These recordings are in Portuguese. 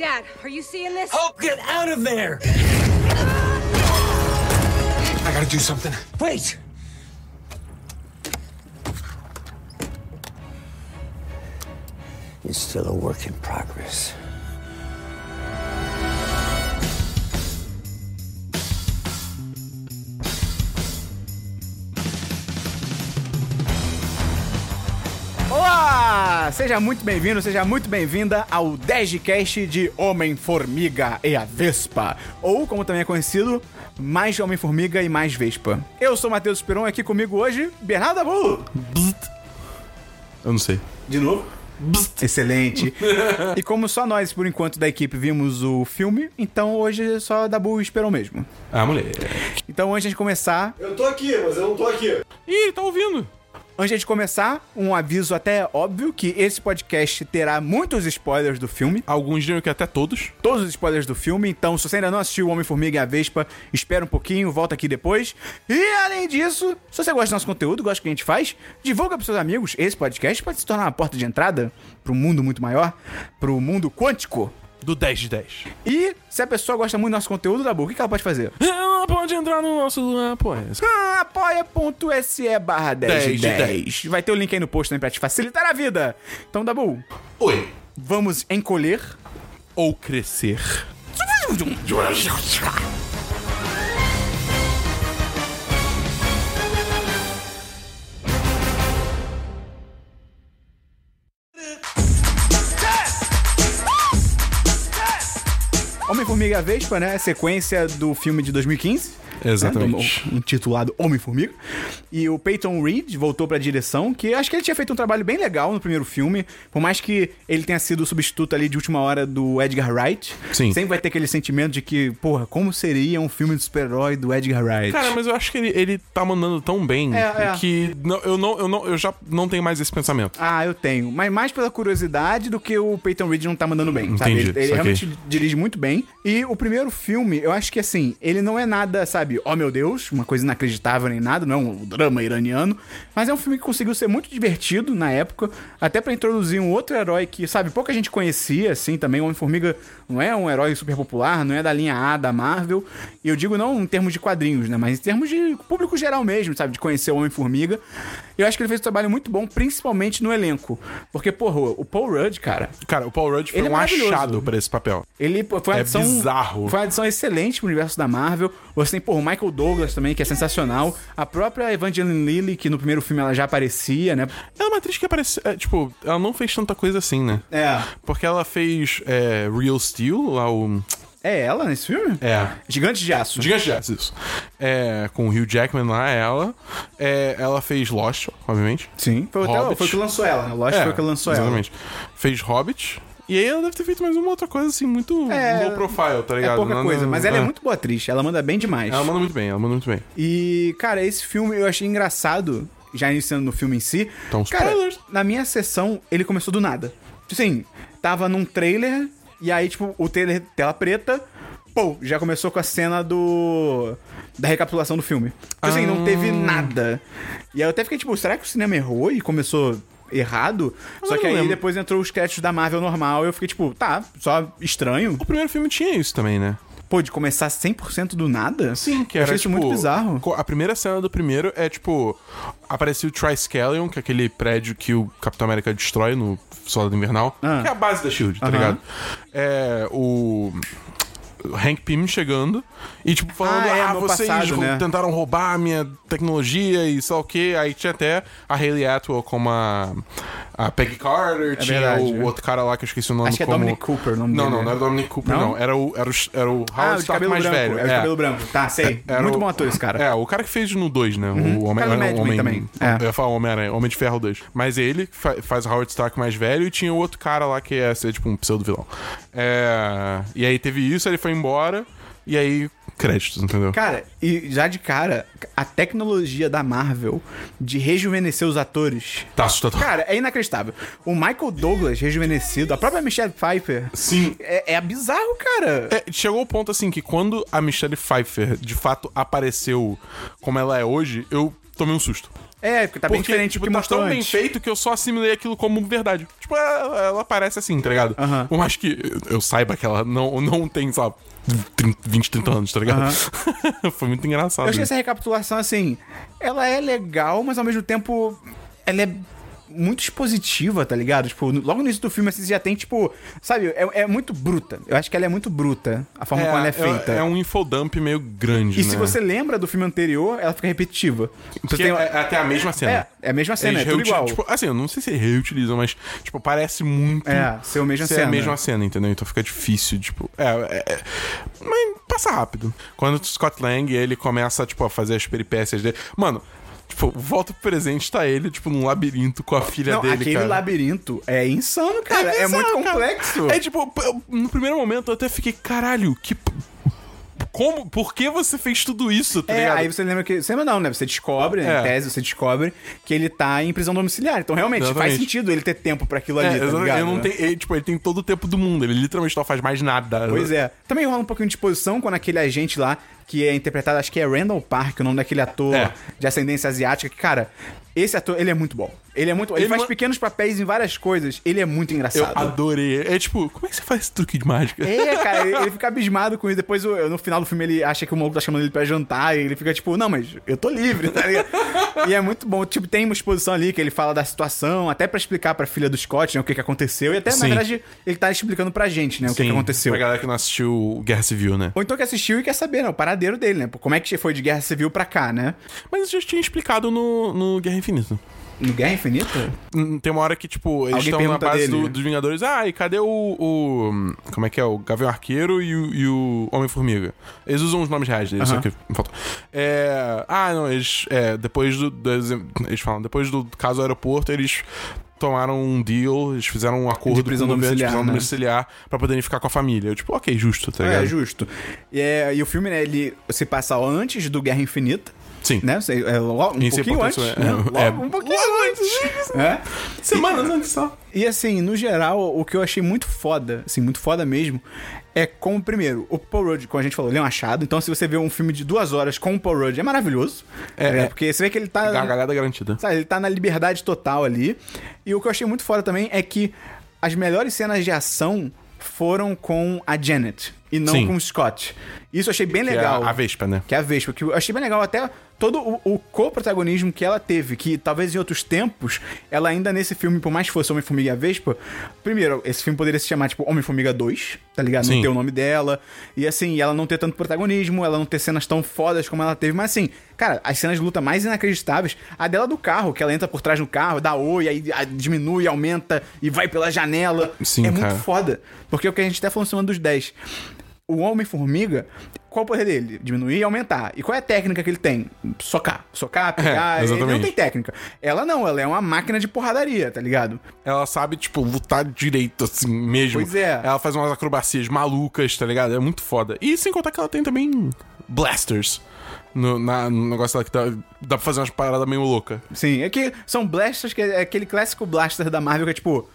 Dad, are you seeing this? Hope, get out of there! I gotta do something. Wait! It's still a work in progress. Seja muito bem-vindo, seja muito bem-vinda ao 10cast de Homem-Formiga e a Vespa. Ou, como também é conhecido, mais Homem-Formiga e mais Vespa. Eu sou o Matheus Esperon aqui comigo hoje, Bernardo Abu. Eu não sei. De novo? Excelente. e como só nós, por enquanto, da equipe vimos o filme, então hoje só Dabu e Esperon mesmo. Ah, moleque. Então, antes de começar, Eu tô aqui, mas eu não tô aqui. Ih, tá ouvindo? Antes de começar, um aviso até óbvio que esse podcast terá muitos spoilers do filme. Alguns diriam que até todos. Todos os spoilers do filme, então se você ainda não assistiu o Homem-Formiga e a Vespa, espera um pouquinho, volta aqui depois. E além disso, se você gosta do nosso conteúdo, gosta do que a gente faz, divulga pros seus amigos. Esse podcast pode se tornar uma porta de entrada para um mundo muito maior, para o mundo quântico. Do 10 de 10. E se a pessoa gosta muito do nosso conteúdo, Dabu, o que que ela pode fazer? Ela pode entrar no nosso apoia. Ah, apoia.se barra 10 de 10 de 10. Vai ter o link aí no post também pra te facilitar a vida. Então, Dabu, Oi. vamos encolher. Ou crescer. Homem-Formiga Vespa, né? Sequência do filme de 2015. Exatamente. né, do- intitulado Homem-Formiga. E o Peyton Reed voltou pra direção, que acho que ele tinha feito um trabalho bem legal no primeiro filme. Por mais que ele tenha sido o substituto ali de última hora do Edgar Wright. Sim. Sempre vai ter aquele sentimento de que, porra, como seria um filme de super-herói do Edgar Wright? Cara, mas eu acho que ele, ele tá mandando tão bem É, é. que não, eu, não, eu, não, eu já não tenho mais esse pensamento. Ah, eu tenho. Mas mais pela curiosidade do que o Peyton Reed não tá mandando bem, sabe? Entendi, Ele, ele saquei. realmente dirige muito bem. E o primeiro filme, eu acho que assim, ele não é nada, sabe, oh meu Deus, uma coisa inacreditável nem nada, não é um drama iraniano. Mas é um filme que conseguiu ser muito divertido na época, até pra introduzir um outro herói que, sabe, pouca gente conhecia, assim, também. O Homem-Formiga não é um herói super popular, não é da linha A da Marvel. E eu digo não em termos de quadrinhos, né? Mas em termos de público geral mesmo, sabe? De conhecer o Homem-Formiga. Eu acho que ele fez um trabalho muito bom, principalmente no elenco. Porque, porra, o Paul Rudd, cara, Cara, o Paul Rudd foi é um maravilhoso. achado pra esse papel. ele foi uma É adição. bizarro. Foi uma adição excelente pro universo da Marvel. Você tem, porra, o Michael Douglas também, que é sensacional. A própria Evangeline Lilly, que no primeiro filme ela já aparecia, né? Ela é uma atriz que aparece. é, tipo, ela não fez tanta coisa assim, né? É. Porque ela fez é, Real Steel, lá o. É ela nesse filme? É. Gigante de Aço. Gigante de Aço, isso. É, com o Hugh Jackman lá, ela. É, ela fez Lost, obviamente. Sim. Foi, até- foi o que lançou ela, né? Lost É, foi o que lançou ela. exatamente. Fez Hobbit. E aí ela deve ter feito mais uma outra coisa, assim, muito É, low profile, tá É ligado? pouca Nada- coisa, mas ela é muito boa atriz. Ela manda bem demais. Ela manda muito bem, ela manda muito bem. E, cara, esse filme eu achei engraçado, já iniciando no filme em si. Então, cara, spoilers. na minha sessão, ele começou do nada. Assim, tava num trailer, e aí, tipo, o trailer, tela preta, pô, já começou com a cena do. da recapitulação do filme. Tipo assim, não teve Ah. nada. E aí eu até fiquei, tipo, será que o cinema errou e começou errado? Só eu que aí lembro. depois entrou os créditos da Marvel normal e eu fiquei, tipo, tá, só estranho. O primeiro filme tinha isso também, né? Pô, de começar 100% do nada? Sim, que Eu era achei isso tipo, muito bizarro. co- A primeira cena do primeiro é tipo. Apareceu o Triskelion, que é aquele prédio que o Capitão América destrói no Soldado Invernal. Ah. Que é a base da Shield, tá Aham. ligado? É. O. Hank Pym chegando e, tipo, falando: Ah, é, Ah, vocês passado, né? tentaram roubar a minha tecnologia e lá o quê. Aí tinha até a Hayley Atwell como a, a Peggy Carter, tinha É verdade, o é. outro cara lá que eu esqueci o nome Acho que é como... Dominic Cooper o nome Não, dele, não, né? não era Dominic Cooper, Não? não. Era, o, era, o, era o Ah, Howard o de Stark cabelo mais branco. velho. É o é. cabelo branco. Tá, sei. Era Muito o- bom ator esse cara. É, o cara que fez no 2, né? O Homem, Cara do Mad Men Homem também. É. Eu ia falar Homem-Aranha, Homem de Ferro 2. Mas ele fa- faz o Howard Stark mais velho e tinha o outro cara lá que ia ser tipo um pseudo-vilão. É... E aí teve isso, ele foi embora. E aí, créditos, entendeu? Cara, e já de cara, a tecnologia da Marvel de rejuvenescer os atores. Tá assustador. Cara, é inacreditável. O Michael Douglas rejuvenescido, a própria Michelle Pfeiffer. Sim. É, é bizarro, cara. É, chegou o ponto assim que quando a Michelle Pfeiffer de fato apareceu como ela é hoje, eu tomei um susto. É, porque tá bem Porque, diferente tipo, do que tá tão bem antes. feito que eu só assimilei aquilo como verdade. Tipo, ela, ela parece assim, tá ligado? Aham. Por mais que eu saiba que ela não, não tem, sabe, 30, 20, 30 anos, tá ligado? Foi muito engraçado. Eu achei isso. essa recapitulação assim, ela é legal, mas ao mesmo tempo ela é muito expositiva, tá ligado? Tipo, logo no início do filme assim, você já tem, tipo, sabe, é, é muito bruta. Eu acho que ela é muito bruta, a forma como ela é feita. É, um infodump meio grande, E né? se você lembra do filme anterior, ela fica repetitiva. Você tem- é, é até a mesma cena. É, é a mesma cena, Eles é tudo igual. Tipo, assim, eu não sei se reutilizam, mas, tipo, parece muito. É, ser a mesma ser cena. a mesma cena, entendeu? Então fica difícil, tipo. É, é, é- Mas passa rápido. Quando o Scott Lang ele começa, tipo, a fazer as peripécias dele. Mano, tipo, volta pro presente, tá ele, tipo, num labirinto com a filha Não, dele, aquele cara. labirinto é insano, cara. É, bizarro, muito cara. complexo. É tipo, no primeiro momento eu até fiquei, caralho, que. Como? Por que você fez tudo isso, tá É, ligado? aí você lembra que. Você lembra não, né? Você descobre, né, É. em tese, você descobre que ele tá em prisão domiciliar. Então, realmente, faz Exatamente. sentido ele ter tempo pra aquilo É, ali, tá ligado? ele não tem, ele, tipo, ele tem todo o tempo do mundo, ele literalmente não faz mais nada. Pois é. Também rola um pouquinho de exposição quando aquele agente lá, que é interpretado, acho que é Randall Park, o nome daquele ator É. de ascendência asiática, que, cara, esse ator, ele é muito bom. Ele é muito Ele, Ele faz ma- pequenos papéis em várias coisas. Ele é muito Eu engraçado. adorei. É tipo, como é que você faz esse truque de mágica? É, cara, ele, ele fica abismado com isso. Depois, no final do filme, ele acha que o maluco tá chamando ele pra jantar. E ele fica tipo, não, mas eu tô livre, tá ligado? e é muito bom. Tipo, tem uma exposição ali que ele fala da situação, até pra explicar pra filha do Scott, né, o que que aconteceu. E até, na Sim. verdade, ele tá explicando pra gente, né, o que que Sim, aconteceu. Pra galera que não assistiu Guerra Civil, né? Ou então que assistiu e quer saber, né, o dele, né? Como é que foi de Guerra Civil pra cá, né? Mas eu já tinha explicado no, no Guerra Infinita. No Guerra Infinita? Tem uma hora que, tipo, eles Alguém estão na base dele, do- né? dos Vingadores. Ah, e cadê o, o- Como é que é? O Gavião Arqueiro e o, e o Homem-Formiga. Eles usam os nomes reais deles, Aham. só que faltou. É... Ah, não, eles. É, depois do. eles falam, depois do caso do aeroporto, eles tomaram um deal, eles fizeram um acordo De prisão com o governo de domiciliar, prisão né? domiciliar pra poderem ficar com a família. Eu, tipo, ok, justo, tá É, ligado? justo. E, é, e o filme, né, ele se passa antes do Guerra Infinita. Sim. Né? Você- É, logo, um Isso é pouquinho antes. importante, né? é. Logo, É. um pouquinho antes. É. Semanas antes só. E assim, no geral, o que eu achei muito foda, assim, muito foda mesmo, é como, primeiro, o Paul Rudd, como a gente falou, ele é um achado. Então, se você vê um filme de duas horas com o Paul Rudd, é maravilhoso. É, é. Porque você vê que ele tá. Gargalhada garantida. Sabe, ele tá na liberdade total ali. E o que eu achei muito foda também é que as melhores cenas de ação foram com a Janet e não Sim. com o Scott. Isso eu achei bem Que é legal. a Vespa, né? Que é a Vespa, que eu achei bem legal até todo o, o co-protagonismo que ela teve, que talvez em outros tempos, ela ainda nesse filme, por mais que fosse Homem-Formiga e a Vespa, primeiro, esse filme poderia se chamar, tipo, Homem-Formiga 2, tá ligado? Não Sim. ter o nome dela, e assim, ela não ter tanto protagonismo, ela não ter cenas tão fodas como ela teve, mas assim, cara, as cenas de luta mais inacreditáveis, a dela do carro, que ela entra por trás do carro, dá oi, aí diminui, aumenta e vai pela janela, Sim, é cara. muito foda, porque é o que a gente até falou em cima dos 10, o Homem-Formiga, qual o poder dele? Diminuir e aumentar. E qual é a técnica que ele tem? Socar. Socar, pegar. ele não tem técnica. Ela não, ela é uma máquina de porradaria, tá ligado? Ela sabe, tipo, lutar direito, assim, mesmo. Pois é. Ela faz umas acrobacias malucas, tá ligado? É muito foda. E sem contar que ela tem também blasters. No, na- no negócio dela que dá, dá pra fazer umas paradas meio loucas. Sim, é que são blasters, que é aquele clássico blaster da Marvel que é tipo.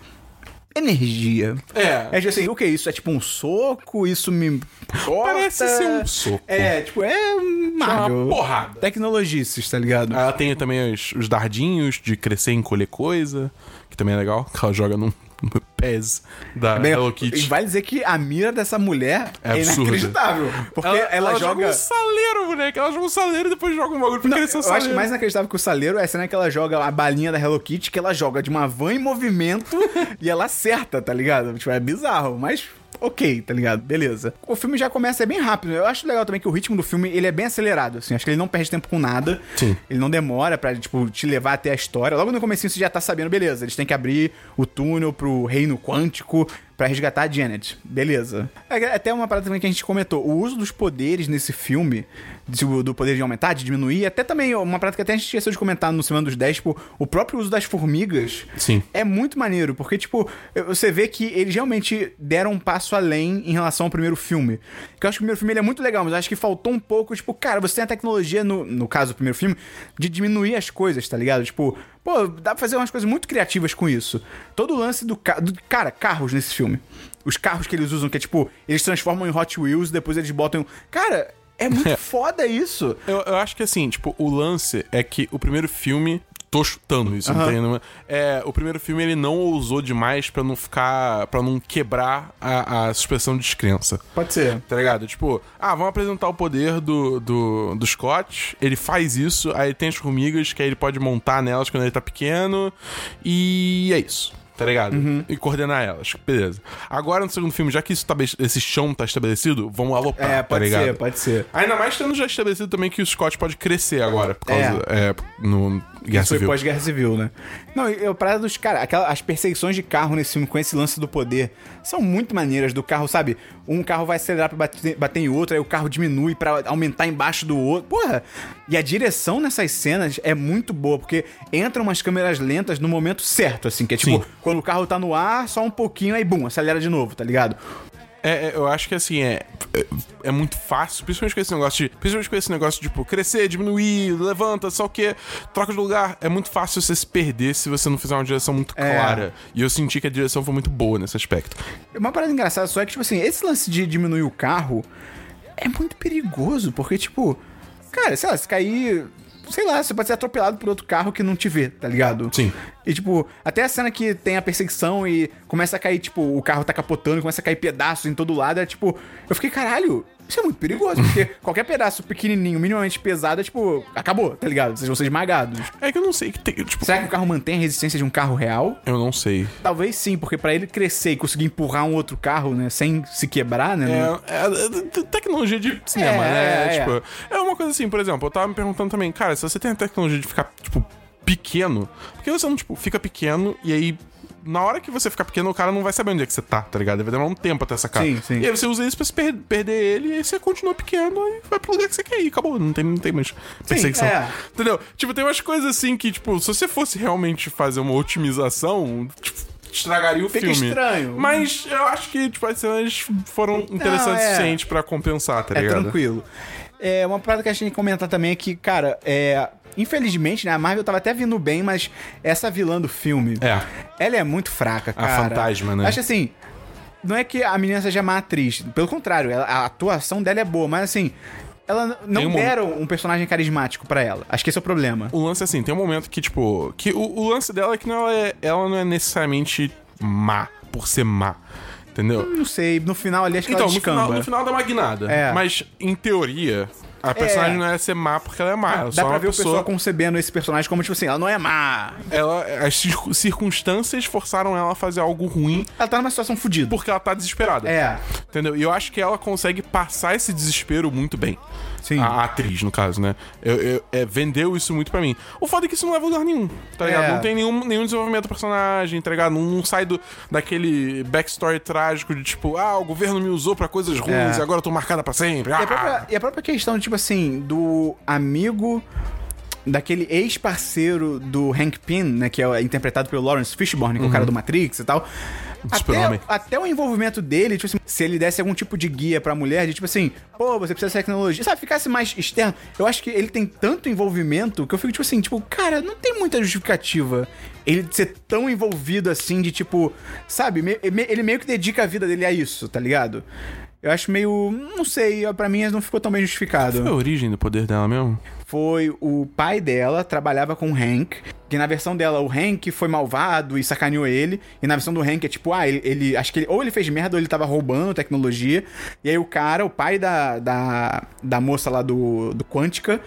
Energia. É. É tipo assim, o que é isso? É tipo um soco? Isso me. Corta. Parece ser um soco. É, tipo, é Marvel. uma porrada. Tecnologices, tá ligado? Ela tem também os, os dardinhos de crescer e encolher coisa, que também é legal, que ela joga num, no PES da Bem, Hello E Kitty. vale dizer que a mira dessa mulher É é, inacreditável. Porque ela, joga. um saleiro, moleque. Ela joga um saleiro e depois joga um bagulho pra Não, crescer o eu acho que mais inacreditável que o saleiro é a cena que ela joga a balinha da Hello Kitty, que ela joga de uma van em movimento e ela acerta, tá ligado? Tipo, é bizarro, mas ok, tá ligado? Beleza. O filme já começa é bem rápido. Eu acho legal também que o ritmo do filme, ele é bem acelerado, assim. Acho que ele não perde tempo com nada. Sim. Ele não demora pra, tipo, te levar até a história. Logo no comecinho você já tá sabendo, beleza, eles têm que abrir o túnel pro reino quântico pra resgatar a Janet. Beleza. É, Até uma parada também que a gente comentou. O uso dos poderes nesse filme, do, poder de aumentar, de diminuir, até também uma parada que até a gente esqueceu de comentar no Semana dos 10, tipo, o próprio uso das formigas Sim. é muito maneiro, porque, tipo, você vê que eles realmente deram um passo além em relação ao primeiro filme. Que eu acho que o primeiro filme é muito legal, mas eu acho que faltou um pouco, tipo, cara, você tem a tecnologia, no, no caso do primeiro filme, de diminuir as coisas, tá ligado? Tipo, pô, dá pra fazer umas coisas muito criativas com isso. Todo o lance do, ca- do cara, carros nesse filme. Os carros que eles usam, que é tipo, eles transformam em Hot Wheels, depois eles botam. Cara, é muito foda isso. Eu, eu acho que assim, tipo, o lance é que o primeiro filme tô chutando isso, não tem nenhuma- É, o primeiro filme ele não ousou demais pra não ficar. para não quebrar a, a suspensão de descrença. Pode ser. Tá ligado? Tipo, ah, vamos apresentar o poder do, do, do Scott. Ele faz isso, aí tem as formigas que aí ele pode montar nelas quando ele tá pequeno. E é isso. Tá ligado? Uhum. E coordenar elas. Beleza. Agora no segundo filme, já que isso tá, esse chão tá estabelecido, vamos aloprar. É, tá pode ligado? ser, pode ser. Ainda mais tendo já estabelecido também que o Scott pode crescer agora, por causa. É, no Guerra Isso foi pós-guerra civil, né? Não, e a parada dos caras, aquela- as perseguições de carro nesse filme com esse lance do poder são muito maneiras do carro, sabe? Um carro vai acelerar pra bater, bater em outro, aí o carro diminui pra aumentar embaixo do outro. Porra! E a direção nessas cenas é muito boa, porque entram umas câmeras lentas no momento certo, assim, que é tipo, Sim. quando o carro tá no ar, só um pouquinho, aí bum, acelera de novo, tá ligado? É, é, eu acho que assim, é, é, é muito fácil, principalmente com esse negócio de. Principalmente com esse negócio de, tipo, crescer, diminuir, levanta, só o quê, troca de lugar. É muito fácil você se perder se você não fizer uma direção muito É. clara. E eu senti que a direção foi muito boa nesse aspecto. Uma parada engraçada só é que, tipo assim, esse lance de diminuir o carro é muito perigoso, porque, tipo, cara, sei lá, se cair. Sei lá, você pode ser atropelado por outro carro que não te vê, tá ligado? Sim. E, tipo, até a cena que tem a perseguição e começa a cair, tipo, o carro tá capotando, começa a cair pedaços em todo lado, é tipo. Eu fiquei, caralho, isso é muito perigoso, porque qualquer pedaço pequenininho, minimamente pesado, é tipo, acabou, tá ligado? Vocês vão ser esmagados. É que eu não sei que tem. Tipo, Será que o carro mantém a resistência de um carro real? eu não sei. Talvez sim, porque pra ele crescer e conseguir empurrar um outro carro, né, sem se quebrar, né? não- É, é- é tecnologia de cinema, É, né? é. Tipo, é uma coisa assim, por exemplo, eu tava me perguntando também, cara, se você tem a tecnologia de ficar, tipo, pequeno, por que você não, tipo, fica pequeno e aí. Na hora que você ficar pequeno, o cara não vai saber onde é que você tá, tá ligado? Vai demorar um tempo até sacar. Sim, sim. E aí você usa isso pra se per- perder ele, e aí você continua pequeno e vai pro lugar que você quer ir. Acabou, não tem, não tem mais perseguição. é. Entendeu? Tipo, tem umas coisas assim que, tipo, se você fosse realmente fazer uma otimização, tipo, estragaria o Fica filme. estranho. Mas eu acho que, tipo, as cenas foram interessantes o é. suficiente pra compensar, tá É ligado? tranquilo. É, uma parada que a gente tem que comentar também é que, cara, é. Infelizmente, né? A Marvel tava até vindo bem, mas essa vilã do filme. É. Ela é muito fraca, A cara. fantasma, né? Acho assim. Não é que a menina seja má atriz. Pelo contrário, ela- a atuação dela é boa, mas assim. Ela não um deram um personagem carismático pra ela. Acho que esse é o problema. O lance, assim, tem um momento que, tipo... Que o, o lance dela é que não, ela, é, ela não é necessariamente má por ser má. Entendeu? Não sei, no final ali acho que Então, ela no descamba. final, no final dá uma guinada. É. Mas, em teoria, a personagem É. não é ser má porque ela é má. Ela Dá só é pra ver o pessoa... pessoal concebendo esse personagem como, tipo assim, ela não é má. Ela, as cir- circunstâncias forçaram ela a fazer algo ruim Ela tá numa situação fodida. porque ela tá desesperada. É. Entendeu? E eu acho que ela consegue passar esse desespero muito bem. Sim. A, a atriz, no caso, né? Eu, eu- é, vendeu isso muito pra mim. O foda é que isso não leva a lugar nenhum, tá ligado? É. Não tem nenhum, nenhum desenvolvimento do personagem, tá ligado? Não, não sai do, daquele backstory trágico de tipo, ah, o governo me usou pra coisas ruins É. e agora eu tô marcada pra sempre. E a, Ah! própria, e a própria questão, tipo assim, do amigo daquele ex-parceiro do Hank Pym, né, que é interpretado pelo Lawrence Fishburne, que é o cara do Matrix e tal. Até, até o envolvimento dele, tipo assim, se ele desse algum tipo de guia pra mulher, de tipo assim, pô, você precisa de tecnologia, sabe, ficasse mais externo. Eu acho que ele tem tanto envolvimento que eu fico, tipo assim, tipo, cara, não tem muita justificativa ele ser tão envolvido assim, de tipo, sabe, ele meio que dedica a vida dele a isso, tá ligado? Eu acho meio. Não sei, pra mim não ficou tão bem justificado. Qual é a origem do poder dela mesmo? Foi o pai dela, trabalhava com o Hank. Que na versão dela, o Hank foi malvado e sacaneou ele. E na versão do Hank é tipo, ah, ele. ele- acho que ele, ou ele fez merda ou ele tava roubando tecnologia. E aí o cara, o pai da, da, da moça lá do, do Quântica,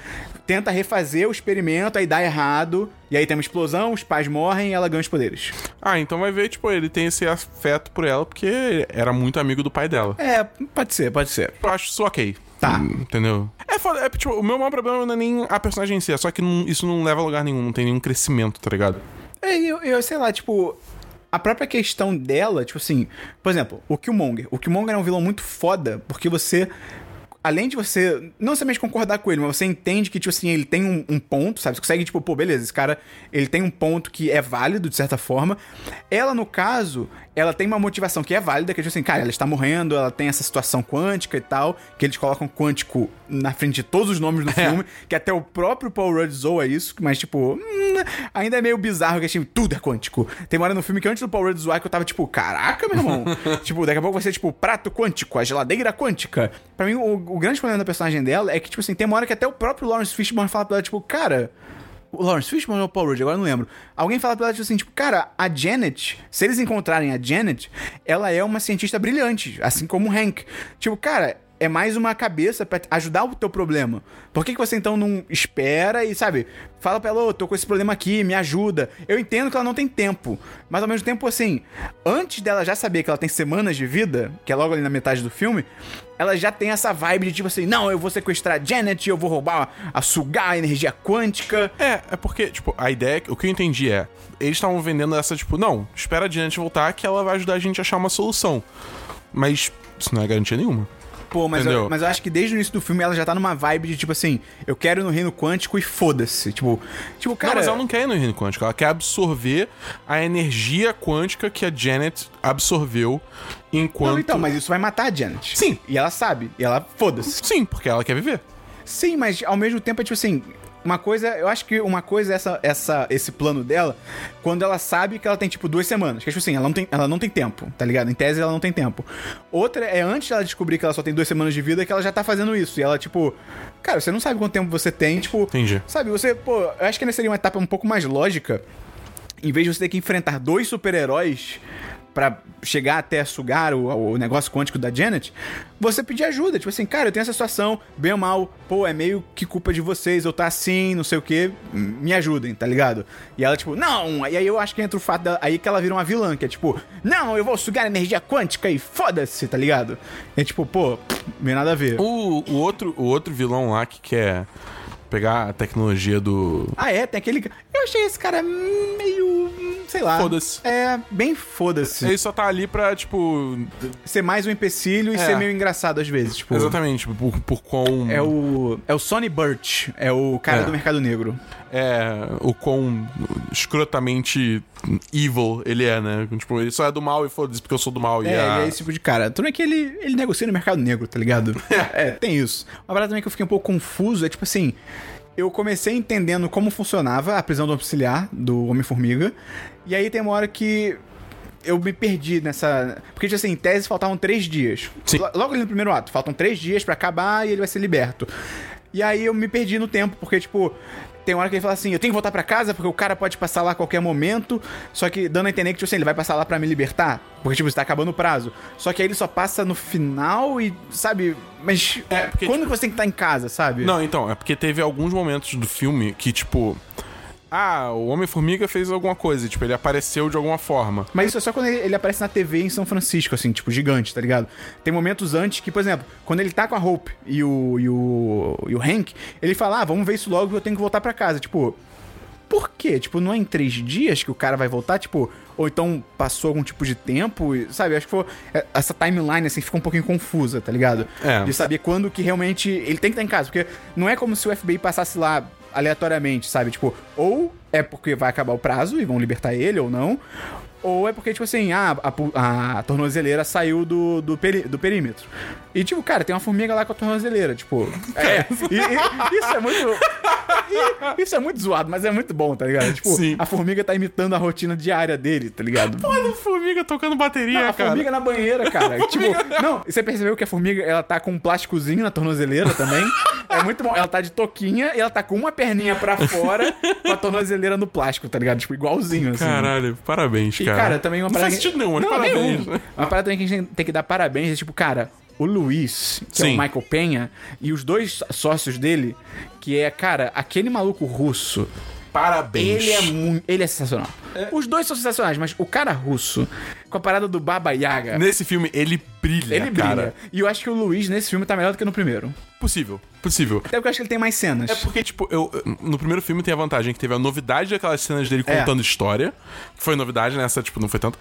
tenta refazer o experimento, aí dá errado. E aí tem uma explosão, os pais morrem e ela ganha os poderes. Ah, então vai ver, tipo, ele tem esse afeto por ela porque era muito amigo do pai dela. É, pode ser, pode ser. Eu acho isso ok. Tá. Hum, Entendeu? É foda. É, tipo, o meu maior problema não é nem a personagem em si, é só que não- isso não leva a lugar nenhum, não tem nenhum crescimento, tá ligado? É, eu, eu sei lá, tipo. A própria questão dela, tipo assim. Por exemplo, o Killmonger. O Killmonger é um vilão muito foda, porque você. Além de você não necessariamente concordar com ele, mas você entende que, tipo assim, ele tem um, um ponto, sabe? Você consegue, tipo, pô, beleza, esse cara, ele tem um ponto que é válido, de certa forma. Ela, no caso, ela tem uma motivação que é válida, que é, tipo assim, cara, ela está morrendo, ela tem essa situação quântica e tal, que eles colocam quântico na frente de todos os nomes do filme, que até o próprio Paul Rudd zoa isso, mas, tipo, hum, ainda é meio bizarro que, assim, tudo é quântico. Tem uma hora no filme que antes do Paul Rudd zoar que eu tava, tipo, caraca, meu irmão. tipo, daqui a pouco vai ser, tipo, prato quântico, a geladeira quântica. Pra mim, o, o grande problema da personagem dela é que, tipo assim, tem uma hora que até o próprio Lawrence Fishburne fala pra ela, tipo, cara, O Lawrence Fishburne ou Paul Rudd, agora não lembro. Alguém fala pra ela, tipo assim, tipo, cara, a Janet, se eles encontrarem a Janet, ela é uma cientista brilhante, assim como o Hank. Tipo, cara, é mais uma cabeça pra ajudar o teu problema. Por que, que você então não espera e, sabe, fala pra ela, ô, tô com esse problema aqui, me ajuda. Eu entendo que ela não tem tempo, mas ao mesmo tempo, assim, antes dela já saber que ela tem semanas de vida, que é logo ali na metade do filme, ela já tem essa vibe de tipo assim, não, eu vou sequestrar Janet, eu vou roubar, a sugar a energia quântica. É, é porque, tipo, a ideia, o que eu entendi é, eles estavam vendendo essa, tipo, não, espera a Janet voltar que ela vai ajudar a gente a achar uma solução. Mas isso não é garantia nenhuma. Pô, mas Entendeu? eu, mas eu acho que desde o início do filme ela já tá numa vibe de tipo assim, eu quero ir no reino quântico e foda-se. Tipo, tipo, cara. não, mas ela não quer ir no reino quântico, ela quer absorver a energia quântica que a Janet absorveu enquanto... Não, então, mas isso vai matar a Janet. Sim. E ela sabe, e ela foda-se. Sim, porque ela quer viver. Sim, mas ao mesmo tempo é tipo assim. Uma coisa, eu acho que uma coisa é essa, essa, esse plano dela, quando ela sabe que ela tem, tipo, duas semanas. Que é tipo assim, ela não, tem, ela não tem tempo, tá ligado? Em tese, ela não tem tempo. Outra é antes dela descobrir que ela só tem duas semanas de vida, que ela já tá fazendo isso. E ela, tipo, cara, você não sabe quanto tempo você tem, tipo. Entendi. Sabe, você, pô, eu acho que seria uma etapa um pouco mais lógica. Em vez de você ter que enfrentar dois super-heróis pra chegar até sugar o, o negócio quântico da Janet, você pedir ajuda. Tipo assim, cara, eu tenho essa situação, bem ou mal, pô, é meio que culpa de vocês, eu tá assim, não sei o que, me ajudem, tá ligado? E ela, tipo, não! E aí eu acho que entra o fato aí que ela vira uma vilã, que é tipo, não, eu vou sugar energia quântica e foda-se, tá ligado? É tipo, pô, não nada a ver. O, o, outro, o outro vilão lá que quer pegar a tecnologia do... Ah, é? Tem aquele. Eu achei esse cara meio. sei lá. Foda-se. É, bem foda-se. Ele só tá ali pra, tipo... Ser mais um empecilho e É. ser meio engraçado às vezes. Tipo, Exatamente, por, por quão... É o. É o Sonny Birch. É o cara É. do mercado negro. É, o quão escrotamente evil ele é, né? Tipo, ele só é do mal e foda-se porque eu sou do mal. e É, a- ele é esse tipo de cara. Tudo é que ele, ele negocia no mercado negro, tá ligado? é, tem isso. Uma parada também que eu fiquei um pouco confuso é tipo assim. Eu comecei entendendo como funcionava a prisão domiciliar do Homem-Formiga. E aí tem uma hora que eu me perdi nessa. Porque, tipo assim, em tese faltavam três dias. Sim. Lo- Logo ali no primeiro ato, faltam três dias pra acabar e ele vai ser liberto. E aí eu me perdi no tempo, porque, tipo, tem uma hora que ele fala assim: eu tenho que voltar pra casa porque o cara pode passar lá a qualquer momento. Só que dando a entender que, tipo assim, ele vai passar lá pra me libertar. Porque, tipo, está acabando o prazo. Só que aí ele só passa no final e, sabe? Mas. É, porque, quando que você tem que estar em casa, sabe? Não, então, é porque teve alguns momentos do filme que, tipo... Ah, o Homem-Formiga fez alguma coisa, tipo, ele apareceu de alguma forma. Mas isso é só quando ele, ele aparece na TV em São Francisco, assim, tipo, gigante, tá ligado? Tem momentos antes que, por exemplo, quando ele tá com a Hope e o, e o, e o Hank, ele fala, ah, vamos ver isso logo que eu tenho que voltar pra casa. Tipo, por quê? Tipo, não é em três dias que o cara vai voltar? Tipo, ou então passou algum tipo de tempo, sabe? Acho que foi, é, essa timeline, assim, fica um pouquinho confusa, tá ligado? É. De saber quando que realmente ele tem que estar em casa. Porque não é como se o FBI passasse lá aleatoriamente, sabe? Tipo, ou é porque vai acabar o prazo e vão libertar ele ou não, ou é porque, tipo assim, ah, a, pu- a tornozeleira saiu do, do, peri- do perímetro. E, tipo, cara, tem uma formiga lá com a tornozeleira, tipo. É. e- e- isso é muito. e- isso é muito zoado, mas é muito bom, tá ligado? Tipo, Sim. a formiga tá imitando a rotina diária dele, tá ligado? Olha a Formiga tocando bateria, Não, a cara. formiga na banheira, cara. tipo, não, você percebeu que a formiga, ela tá com um plásticozinho na tornozeleira também? É muito bom. Ela tá de toquinha e ela tá com uma perninha pra fora com a tornozeleira no plástico, tá ligado? Tipo, igualzinho, assim. Caralho, parabéns, E, cara. cara, também uma Não parada. faz sentido nenhum, mas Não, parabéns. nenhum. Uma parada também que a gente tem que dar parabéns é tipo, cara, o Luiz, que é Sim. o Michael Penha, e os dois sócios dele, que é, cara, aquele maluco russo. Parabéns. Ele é muito. Ele é sensacional. Os dois são sensacionais, mas o cara russo, com a parada do Baba Yaga, Nesse filme, ele brilha, ele cara. brilha. E eu acho que o Luiz nesse filme tá melhor do que no primeiro. Possível, possível. Até porque eu acho que ele tem mais cenas. É porque, tipo, eu, no primeiro filme tem a vantagem que teve a novidade daquelas cenas dele É. contando história. Que foi novidade, nessa, tipo, não foi tanto.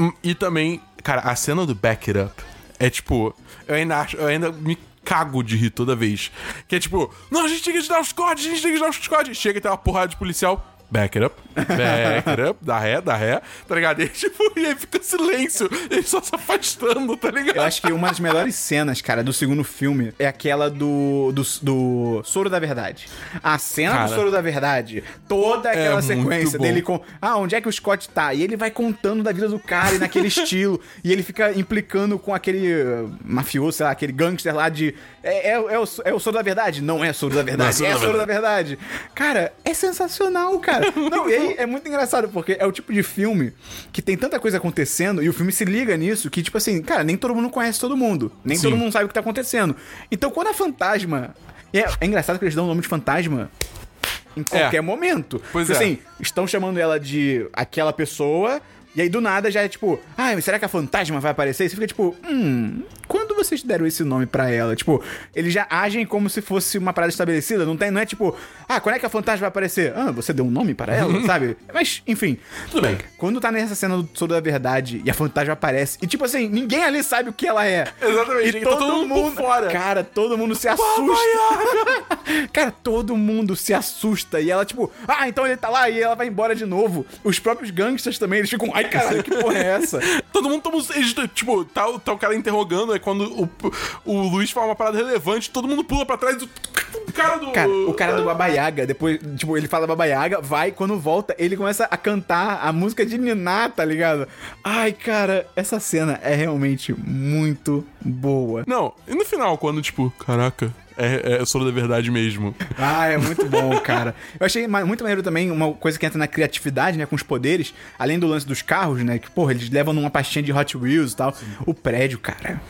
Hum, E também, cara, a cena do Back It Up é tipo. Eu ainda acho. Eu ainda me cago de rir toda vez. Que é tipo, não, a gente tem que dar os códigos, a gente tem que dar os códigos. Chega e tem uma porrada de policial. Back it up, back it up, dá ré, dá ré, tá ligado? E, tipo, e aí fica silêncio, ele só se afastando, tá ligado? Eu acho que uma das melhores cenas, cara, do segundo filme é aquela do, do, do Soro da Verdade. A cena Cara, do Soro da Verdade, toda aquela é sequência dele com. Ah, onde é que o Scott tá? E ele vai contando da vida do cara e naquele estilo. E ele fica implicando com aquele uh, mafioso, sei lá, aquele gangster lá de. É, é, é o, é o Soro da Verdade? Não é Soro da Verdade, é é, Soro Soro da Verdade. Cara, é sensacional, cara. Não, e aí é muito engraçado, porque é o tipo de filme que tem tanta coisa acontecendo e o filme se liga nisso que, tipo assim, cara, nem todo mundo conhece todo mundo. Nem Sim. todo mundo sabe o que tá acontecendo. Então, quando a fantasma. É, é engraçado que eles dão o nome de fantasma em qualquer momento. Pois Tipo é. assim, estão chamando ela de aquela pessoa. E aí, do nada, já é tipo, ah, mas será que a fantasma vai aparecer? E você fica tipo, hum, vocês deram esse nome pra ela? Tipo, eles já agem como se fosse uma parada estabelecida, não, tem, não é tipo, ah, quando é que a fantasma vai aparecer? Ah, você deu um nome pra ela, sabe? Mas, enfim. Tudo bem. Quando tá nessa cena do Soro da Verdade e a fantasma aparece, e tipo assim, ninguém ali sabe o que ela é. Exatamente, E tá todo mundo por fora. Cara, todo mundo se assusta. Cara, todo mundo se assusta. E ela, tipo, ah, então ele tá lá e ela vai embora de novo. Os próprios gangsters também, eles ficam, ai caralho, que porra é essa? Todo mundo toma. Tipo, tá, tá o cara interrogando, é quando o, o Luiz fala uma parada relevante, todo mundo pula pra trás do. Cara do. Cara, o cara do Baba Yaga, depois, tipo, ele fala Baba Yaga, vai, quando volta, ele começa a cantar a música de Niná, tá ligado? Ai, cara, essa cena é realmente muito boa. Não, e no final, quando, tipo, caraca, é, é soro da verdade mesmo. Ah, é muito bom, cara. Eu achei muito maneiro também uma coisa que entra na criatividade, né, com os poderes, além do lance dos carros, né, que, porra, eles levam numa pastinha de Hot Wheels e tal. O prédio, cara.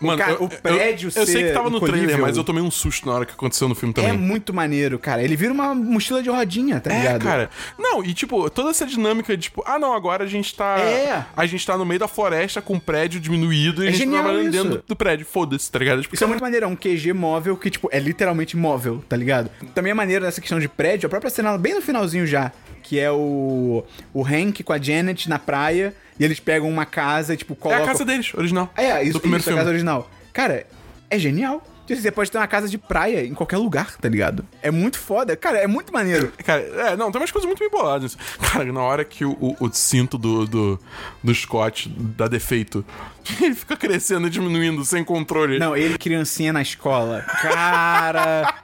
Mano, cara, eu- o prédio eu, eu sei que tava no trailer, incolhível mas eu tomei um susto na hora que aconteceu no filme também. É muito maneiro, cara. Ele vira uma mochila de rodinha, tá É, ligado? cara. Não, e tipo, toda essa dinâmica de tipo, ah não, agora a gente tá. É. A gente tá no meio da floresta com um prédio diminuído e É a gente tá trabalhando dentro do prédio. Foda-se, tá ligado? Tipo, Isso é muito maneiro, é um QG móvel que, tipo, é literalmente móvel, tá ligado? Também é maneiro nessa questão de prédio, a própria cena bem no finalzinho já, que é o, o Hank com a Janet na praia, e eles pegam uma casa e, tipo, é colocam... a casa deles, original. É, isso, do primeiro isso, filme. a casa original. Cara, é genial. Tipo, Você pode ter uma casa de praia em qualquer lugar, tá ligado? É muito foda. Cara, é muito maneiro. Cara, é, não, tem umas coisas muito bem boladas. Cara, na hora que o, o- o cinto do, do, do Scott dá defeito, ele fica crescendo e diminuindo sem controle. Não, ele criancinha na escola. Cara...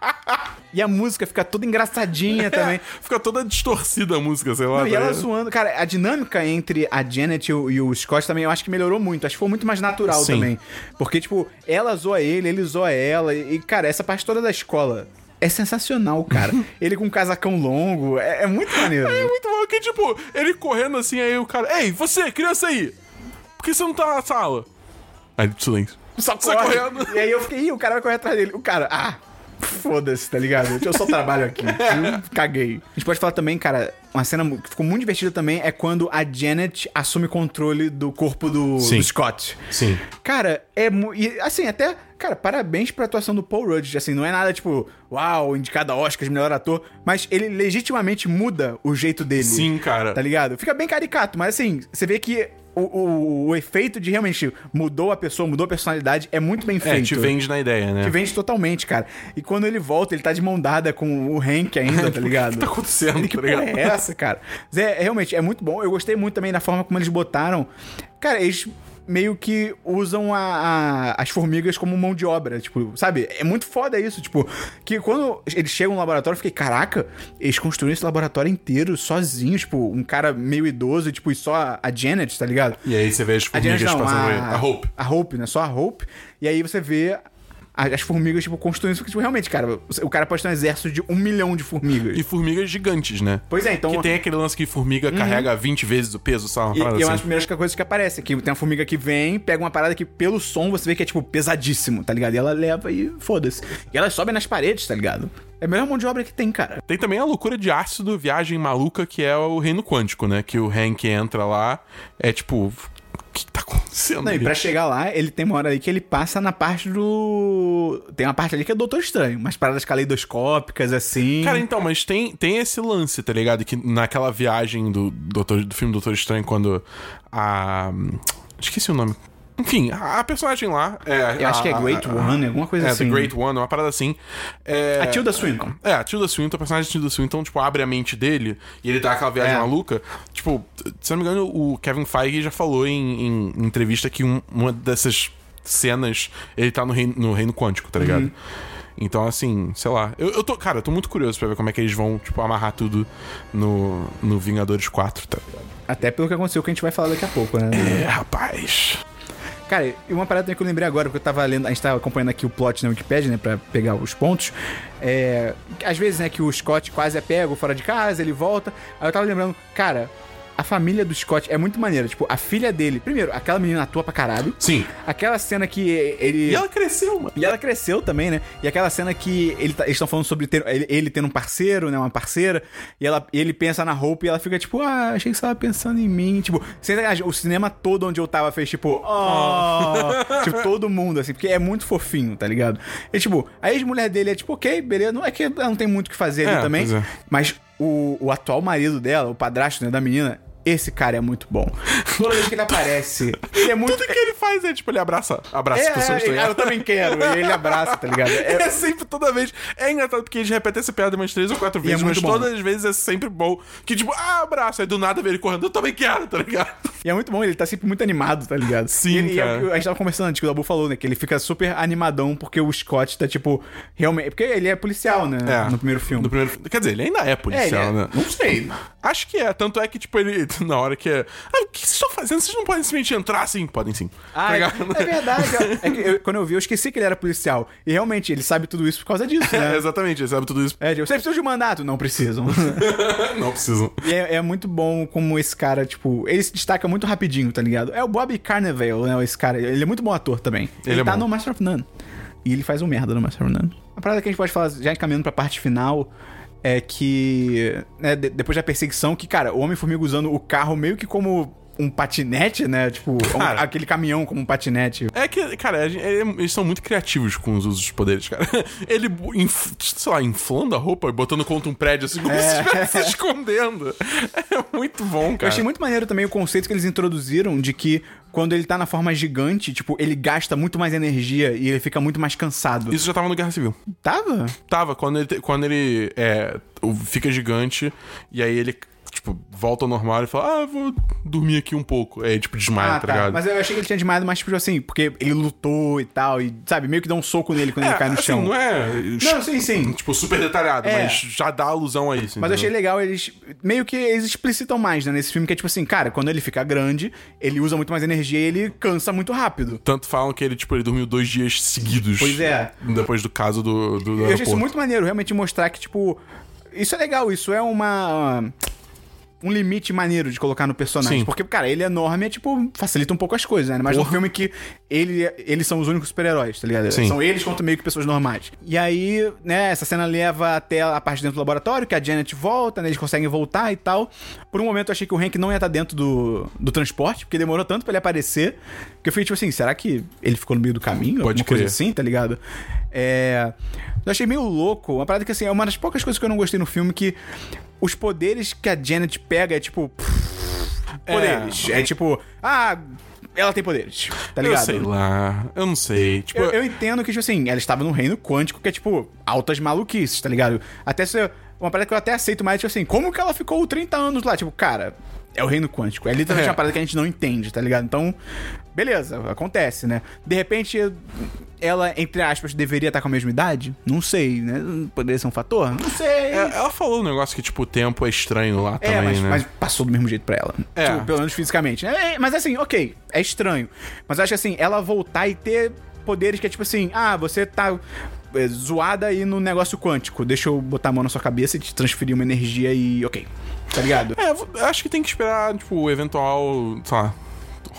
E a música fica toda engraçadinha também. Fica toda distorcida a música, sei lá. Não, e tá ela zoando. Cara, a dinâmica entre a Janet e o, e o Scott também eu acho que melhorou muito. Acho que foi muito mais natural Sim. também. Porque, tipo, ela zoa ele, ele zoa ela. E, cara, essa parte toda da escola é sensacional, cara. ele com um casacão longo. É, é muito maneiro. É muito bom que, tipo, ele correndo assim, aí o cara. Ei, você, criança aí! Por que você não tá na sala? Aí, silêncio. Só correndo. E aí eu fiquei, Ih, o cara vai correr atrás dele. O cara, ah, foda-se, tá ligado? Eu só trabalho aqui. Caguei. A gente pode falar também, cara, uma cena que ficou muito divertida também é quando a Janet assume controle do corpo do, do Scott. Sim. Cara, é e assim, até, cara, parabéns pra atuação do Paul Rudd, assim, não é nada tipo, uau, indicado a Oscar de melhor ator, mas ele legitimamente muda o jeito dele. Sim, cara. Tá ligado? Fica bem caricato, mas assim, você vê que o, o, o efeito de realmente mudou a pessoa, mudou a personalidade, é muito bem É, feito. te vende na ideia, né? Te vende totalmente, cara. E quando ele volta, ele tá de mão dada com o Hank ainda, tá ligado? O que tá acontecendo, Que tá porra ligado? é essa, cara? Mas é, realmente, é muito bom. Eu gostei muito também da forma como eles botaram. Cara, eles meio que usam a- a- as formigas como mão de obra, tipo, sabe? É muito foda isso, tipo, que quando eles chegam no laboratório, eu fiquei, caraca, eles construíram esse laboratório inteiro sozinhos, tipo, um cara meio idoso, e, tipo, e só a- Janet, tá ligado? E aí você vê as A Janet formigas não, passando a, aí. A Hope. A Hope, né? Só a Hope. E aí você vê as formigas, tipo, construindo. Porque, tipo, realmente, cara, o cara pode ter um exército de um milhão de formigas. E formigas gigantes, né? Pois é, então- Que tem aquele lance que formiga carrega 20 vezes o peso, sabe? Uma E, parada e é uma das assim. primeiras coisas que aparece, que tem uma formiga que vem, pega uma parada que pelo som você vê que é, tipo, pesadíssimo, tá ligado? E ela leva e foda-se. E ela sobe nas paredes, tá ligado? É a melhor mão de obra que tem, cara. Tem também a loucura de ácido, viagem maluca, que é o reino quântico, né? Que o Hank entra lá, é tipo. O que tá acontecendo? Não, e ali? pra chegar lá, ele tem uma hora aí que ele passa na parte do. Tem uma parte ali que é Doutor Estranho, umas paradas caleidoscópicas, assim. Cara, então, mas tem, tem esse lance, tá ligado? Que naquela viagem do, Doutor, do filme Doutor Estranho, quando a. Esqueci o nome. Enfim, a, a personagem lá. É, Eu acho que é a- Great a- One, alguma coisa é, assim. The Great One, uma parada assim. É, A Tilda Swinton. É, a Tilda Swinton, a personagem de Tilda Swinton, tipo, abre a mente dele e ele dá aquela viagem É. maluca. Tipo, se não me engano, o Kevin Feige já falou em, em- em entrevista que um- uma dessas cenas ele tá no reino, no reino quântico, tá ligado? Uhum. Então, assim, sei lá. Eu, eu tô, cara, eu tô muito curioso pra ver como é que eles vão, tipo, amarrar tudo no, no Vingadores 4, tá ligado? Até pelo que aconteceu que a gente vai falar daqui a pouco, né? É, rapaz. Cara, e uma parada que eu lembrei agora, porque eu tava lendo, a gente tava acompanhando aqui o plot na Wikipedia, né, pra pegar os pontos. É. Às vezes, né, que o Scott quase é pego fora de casa, ele volta. Aí eu tava lembrando, cara. A família do Scott é muito maneira. Tipo, a filha dele. Primeiro, aquela menina atua pra caralho. Sim. Aquela cena que ele. E ela cresceu, mano. E ela cresceu também, né? E aquela cena que ele tá- eles estão falando sobre ter, ele, ele tendo um parceiro, né? Uma parceira. E ela, ele pensa na roupa e ela fica tipo, ah, achei que você tava pensando em mim. Tipo, o cinema todo onde eu tava fez tipo, oh. tipo, todo mundo, assim, porque é muito fofinho, tá ligado? E tipo, a ex-mulher dele é tipo, ok, beleza. Não é que ela não tem muito o que fazer ali É, também. pois é. Mas o, o atual marido dela, o padrasto né, da menina, esse cara é muito bom. Toda vez que ele aparece, ele é muito. Tudo que ele faz é, tipo, ele abraça, abraça É, as pessoas, tá é, eu também quero. E ele abraça, tá ligado? É, É sempre toda vez. É engraçado porque eles repetem essa piada umas três ou quatro E é vezes, mas muito bom. todas as vezes é sempre bom. Que tipo, ah, abraço. Aí do nada vê ele correndo. Eu também quero, tá ligado? E é muito bom, ele tá sempre muito animado, tá ligado? Sim, E e é cara. que a gente tava conversando antes, que o Dabu falou, né? Que ele fica super animadão porque o Scott tá, tipo, realmente. Porque ele é policial, né? É. No primeiro filme. No primeiro... Quer dizer, ele ainda é É, policial, é- né? Não sei. Acho que é. Tanto é que, tipo, ele, na hora que é. Ah, o que vocês estão fazendo? Vocês não podem simplesmente entrar assim? Podem sim. Ah, Tá é, é verdade. É que eu- quando eu vi, eu esqueci que ele era policial. E realmente, ele sabe tudo isso por causa disso, É, né? exatamente, ele sabe tudo isso. É, tipo, você precisa de um mandato? Não precisam. não precisam. E é, é muito bom como esse cara, tipo, ele se destaca muito rapidinho, tá ligado? É o Bob Carnevale, né? Esse cara. Ele é muito bom ator também. Ele Ele, é tá bom. no Master of None. E ele faz um merda no Master of None. A parada que a gente pode falar, já encaminhando pra parte final, é que. né, de- depois da perseguição, que, cara, o Homem-Formiga usando o carro meio que como um patinete, né? Tipo, um- Cara. aquele caminhão como um patinete. É que, cara, é- eles são muito criativos com os usos dos poderes, cara. Ele, inf- sei lá, inflando a roupa e botando contra um prédio assim, como se estivesse se escondendo. É muito bom, Eu cara. achei muito maneiro também o conceito que eles introduziram de que quando ele tá na forma gigante, tipo, ele gasta muito mais energia e ele fica muito mais cansado. Isso já tava no Guerra Civil. Tava? Tava, quando ele, quando ele é, fica gigante e aí ele, tipo, volta ao normal e fala, ah, vou dormir aqui um pouco. Aí, tipo, desmaia, Ah, tá, tá. ligado? Mas eu achei que ele tinha desmaiado mais, tipo, assim, porque ele lutou e tal, e, sabe, meio que dá um soco nele quando ele cai no assim, chão. não é... Não, sim, sim. Tipo, super detalhado, É. mas já dá alusão a isso. Mas eu achei entendeu? legal, eles. Meio que eles explicitam mais, né, nesse filme, que é tipo assim, cara, quando ele fica grande, ele usa muito mais energia e ele cansa muito rápido. Tanto falam que ele, tipo, ele dormiu dois dias seguidos. Pois é. Depois do caso do, do, Eu achei isso aeroporto. muito maneiro, realmente mostrar que, tipo. Isso é legal, isso é uma. Um limite maneiro de colocar no personagem. Sim. Porque, cara, ele é enorme, é tipo, facilita um pouco as coisas, né? Mas no filme que ele, eles são os únicos super-heróis, tá ligado? Sim. São eles contra meio que pessoas normais. E aí, né, essa cena leva até a parte dentro do laboratório, que a Janet volta, né? Eles conseguem voltar e tal. Por um momento eu achei que o Hank não ia estar dentro do, do transporte, porque demorou tanto pra ele aparecer. Que eu fiquei tipo assim, será que ele ficou no meio do caminho? Pode Alguma coisa crer. assim, tá ligado? É. Eu achei meio louco. Uma parada que, assim, é uma das poucas coisas que eu não gostei no filme que os poderes que a Janet pega é tipo. Poderes. É, tipo, ah, ela tem poderes. Tá ligado? Eu sei lá. Eu não sei. Tipo, Eu, eu entendo que, tipo assim, ela estava num reino quântico que é, tipo, altas maluquices, tá ligado? Até se. Uma parada que eu até aceito mais, tipo assim, como que ela ficou 30 anos lá? Tipo, cara, é o reino quântico. É literalmente É. uma parada que a gente não entende, tá ligado? Então, beleza, acontece, né? De repente, ela, entre aspas, deveria estar com a mesma idade? Não sei, né? Poderia ser um fator? Não sei. é, ela falou um negócio que, tipo, o tempo é estranho lá É, também, mas, né? mas passou do mesmo jeito pra ela. É. Tipo, pelo menos fisicamente. É, mas assim, ok, é estranho. Mas eu acho que assim, ela voltar e ter poderes que é tipo assim, ah, você tá é, zoada aí no negócio quântico. Deixa eu botar a mão na sua cabeça e te transferir uma energia e. ok. Tá ligado? É, acho que tem que esperar, tipo, o eventual, sei lá,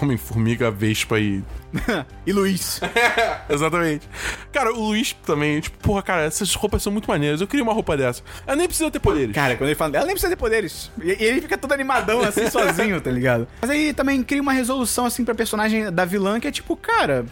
Homem-Formiga, Vespa e. e Luiz. Exatamente. Cara, o Luiz também, tipo, porra, cara, essas roupas são muito maneiras. Eu queria uma roupa dessa. Ela nem precisa ter poderes. Cara, quando ele fala, ela nem precisa ter poderes. E, e ele fica todo animadão assim, sozinho, tá ligado? Mas aí também cria uma resolução assim pra personagem da vilã que é tipo, cara.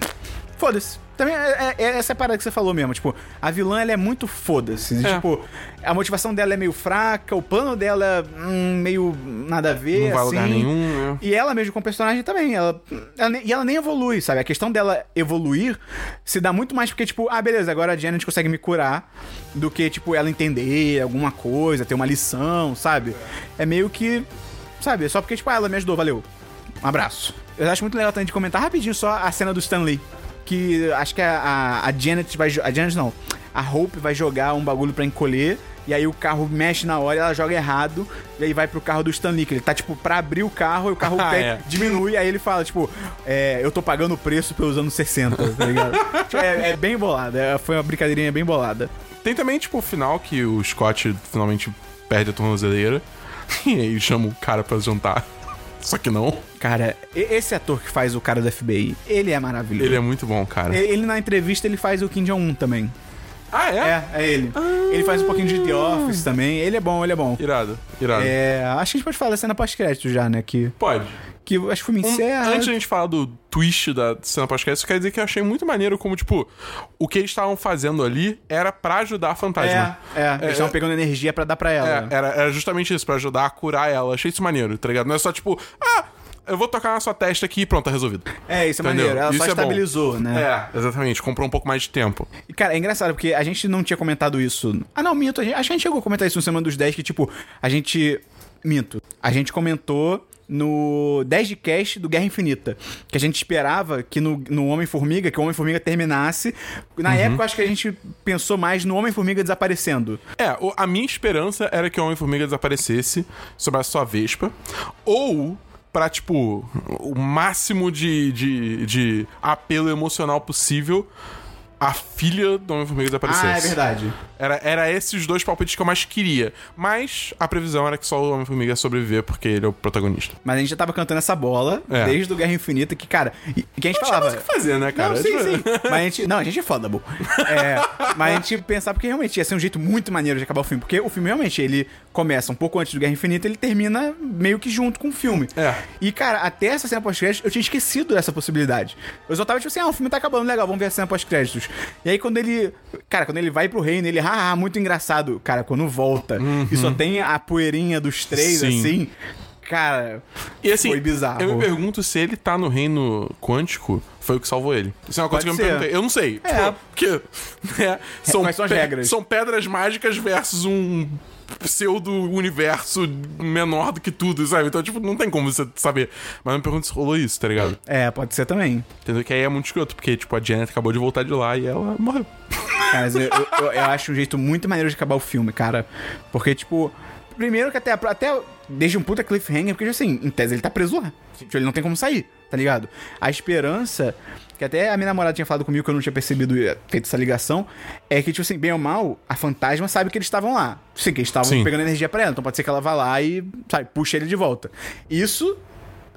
Foda-se. Também é, é- é essa parada que você falou mesmo. Tipo, a vilã ela é muito foda-se. É. Tipo, a motivação dela é meio fraca, o plano dela é hum, meio nada a ver. Não vai assim. lugar nenhum, né? E ela mesmo com o personagem também. Ela, ela e ela nem evolui, sabe? A questão dela evoluir se dá muito mais porque, tipo, ah, beleza, agora a Janet consegue me curar do que, tipo, ela entender alguma coisa, ter uma lição, sabe? É meio que. Sabe? É só porque, tipo, ah, ela me ajudou, valeu. Um abraço. Eu acho muito legal também de comentar rapidinho só a cena do Stan Lee. Que acho que a, a, a Janet vai. A Janet não. A Hope vai jogar um bagulho pra encolher. E aí o carro mexe na hora e ela joga errado. E aí vai pro carro do Stan Lee, que ele tá, tipo, pra abrir o carro e o carro Ah, é. diminui. Aí ele fala, tipo, é, eu tô pagando o preço pelos anos 60, tá ligado? Tipo, é, é bem bolada. é- foi uma brincadeirinha bem bolada. Tem também, tipo, o final que o Scott finalmente perde a tornozeleira. E aí chama o cara pra jantar. Só que não. Cara, esse ator que faz o cara do FBI, ele é maravilhoso. Ele é muito bom, cara. Ele, na entrevista ele faz o Kim Jong-un também. Ah, é? É, é ele. Ele faz um pouquinho de The Office também. Ele é bom, ele é bom. Irado, irado. É, acho que a gente pode falar da cena pós-crédito já, né? Que, Pode. Que acho que o filme Um- encerra. antes de a gente falar do twist da cena pós-crédito, isso quer dizer que eu achei muito maneiro como, tipo, o que eles estavam fazendo ali era pra ajudar a fantasma. É, é, eles estavam pegando energia pra dar pra ela. É, era, era justamente isso, pra ajudar a curar ela. Achei isso maneiro, tá ligado? Não é só tipo, ah, eu vou tocar na sua testa aqui e pronto, tá resolvido. É, isso é Entendeu? maneiro. Ela Isso só é bom. estabilizou, né? É, exatamente. Comprou um pouco mais de tempo. E, cara, é engraçado, porque a gente não tinha comentado isso. Ah, não, minto. gente- acho que a gente chegou a comentar isso no Semana dos 10, que, tipo, a gente. Minto. A gente comentou no 10 de cast do Guerra Infinita. Que a gente esperava que no, no Homem-Formiga, que o Homem-Formiga terminasse. Na Uhum. época, acho que a gente pensou mais no Homem-Formiga desaparecendo. É, a minha esperança era que o Homem-Formiga desaparecesse sobre a sua Vespa. Ou pra, tipo, o máximo de, de, de apelo emocional possível, a filha do Homem-Formiga desaparecesse. Ah, é verdade. Era, era esses os dois palpites que eu mais queria. Mas a previsão era que só o Homem-Formiga ia sobreviver porque ele é o protagonista. Mas a gente já tava cantando essa bola É. desde o Guerra Infinita, que, cara, e, que a gente falava. Tinha mais o que fazer, né, cara? Não, sim, Tipo, sim. Mas a gente. Não, a gente é foda, bu. É, mas a gente pensava porque realmente ia ser um jeito muito maneiro de acabar o filme. Porque o filme realmente ele começa um pouco antes do Guerra Infinita ele termina meio que junto com o filme. É. E, cara, até essa cena pós-créditos, eu tinha esquecido dessa possibilidade. Eu só tava tipo assim, ah, o filme tá acabando, legal, vamos ver a cena pós-créditos. E aí quando ele. Cara, quando ele vai pro reino, ele, haha, muito engraçado. Cara, quando volta e só tem a poeirinha dos três, Sim. assim. Cara, E assim, foi bizarro. eu me pergunto se ele tá no reino quântico, foi o que salvou ele. Isso é uma coisa Pode que eu me ser. perguntei. Eu não sei. É. Tipo, porque. né, são Quais são as pe- regras? São pedras mágicas versus um pseudo-universo menor do que tudo, sabe? Então, tipo, não tem como você saber. Mas me pergunto se rolou isso, tá ligado? É, pode ser também. Entendeu? Que aí é muito escroto, porque, tipo, a Janet acabou de voltar de lá e ela morreu. Cara, mas eu, eu- eu- eu acho um jeito muito maneiro de acabar o filme, cara. Porque, tipo, primeiro que até, até desde um puta cliffhanger, porque, assim, em tese ele tá preso lá. Tipo, ele não tem como sair, tá ligado? A esperança, que até a minha namorada tinha falado comigo que eu não tinha percebido, eh, feito essa ligação, é que, tipo assim, bem ou mal, a fantasma sabe que eles estavam lá. Sim, que eles estavam pegando energia pra ela. Então pode ser que ela vá lá e, sabe, puxa ele de volta. Isso,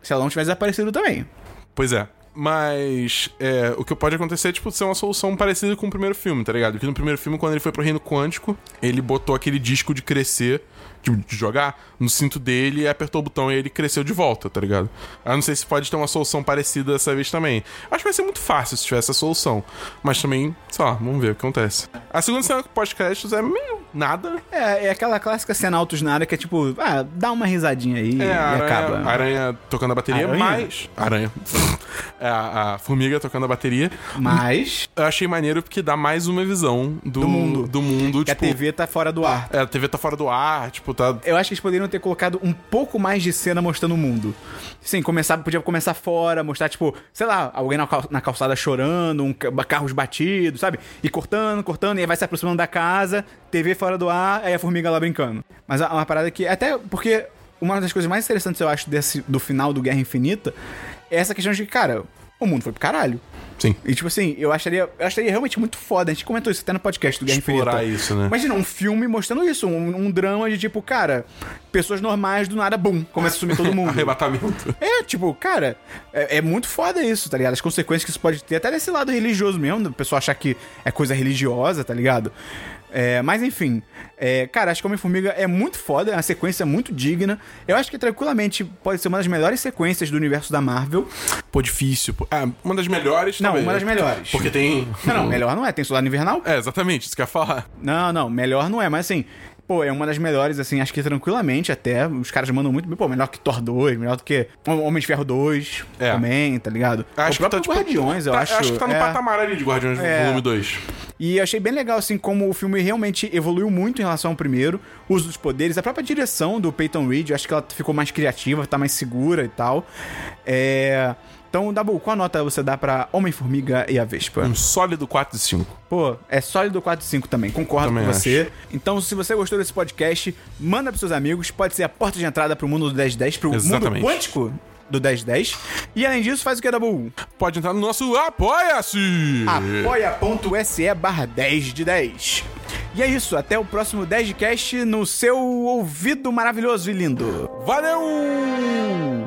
se ela não tivesse desaparecido também. Pois é. Mas é, o que pode acontecer é, tipo, ser uma solução parecida com o primeiro filme, tá ligado? Que no primeiro filme, quando ele foi pro reino quântico, ele botou aquele disco de crescer, de, de jogar, no cinto dele e apertou o botão e ele cresceu de volta, tá ligado? Eu não sei se pode ter uma solução parecida dessa vez também. Acho que vai ser muito fácil se tiver essa solução. Mas também, sei lá, vamos ver o que acontece. A segunda cena pós-créditos é meio nada. É, é aquela clássica cena altos na área que é tipo, ah, dá uma risadinha aí É, e a acaba. aranha, a aranha tocando a bateria, Aranha? mas. Aranha. É, a, a formiga tocando a bateria. Mas Eu achei maneiro porque dá mais uma visão do, Do mundo. Do mundo, que a tipo. TV tá fora do ar. É, a TV tá fora do ar, tipo, Eu acho que eles poderiam ter colocado um pouco mais de cena mostrando o mundo. Sim, começar, podia começar fora, mostrar, tipo, sei lá, alguém na, cal- na calçada chorando, um, ca- carros batidos, sabe? E cortando, cortando, e aí vai se aproximando da casa, TV fora do ar, aí a formiga lá brincando. Mas é uma parada que. Até porque uma das coisas mais interessantes, eu acho, desse, do final do Guerra Infinita é essa questão de cara, o mundo foi pro caralho. Sim. E tipo assim, eu acharia, eu acharia realmente muito foda. A gente comentou isso até no podcast do Guerra Explorar Infinita. isso, né? Imagina um filme mostrando isso, um, um drama de tipo, cara, pessoas normais do nada, bum, começa a sumir todo mundo. Arrebatamento. É, tipo, cara, é, é muito foda isso, tá ligado? As consequências que isso pode ter, até desse lado religioso mesmo, do pessoal achar que é coisa religiosa, tá ligado? É, mas enfim, é, cara, acho que Homem-Formiga é muito foda, é uma sequência muito digna. Eu acho que tranquilamente pode ser uma das melhores sequências do universo da Marvel. Pô, difícil. Pô. Ah, uma das melhores, Não, talvez. uma das melhores. Porque tem... Não, não, melhor não é, tem Soldado Invernal? É, exatamente, isso que eu ia falar. Não, não, melhor não é, mas assim, pô, é uma das melhores, assim, acho que tranquilamente até. Os caras mandam muito bem, pô, melhor que Thor 2, melhor do que Homem de Ferro 2 É. também, tá ligado? Acho o que tá, tipo, Guardiões, eu tá- acho. Acho que tá no é. patamar ali de Guardiões É. Volume 2. E achei bem legal, assim, como o filme realmente evoluiu muito em relação ao primeiro. O uso dos poderes, a própria direção do Peyton Reed, eu acho que ela ficou mais criativa, tá mais segura e tal. É. Então, Dabu, qual nota você dá pra Homem-Formiga e a Vespa? Um sólido 4 de 5. Pô, é sólido 4 e 5 também, concordo Também com você. Então, se você gostou desse podcast, manda pros seus amigos, pode ser a porta de entrada pro mundo do 1010, pro Exatamente. mundo quântico do 1010. E além disso, faz o que, Dabu? Pode entrar no nosso Apoia-se! apoia.se barra 10 de 10. E é isso, até o próximo 10 de cast no seu ouvido maravilhoso e lindo. Valeu!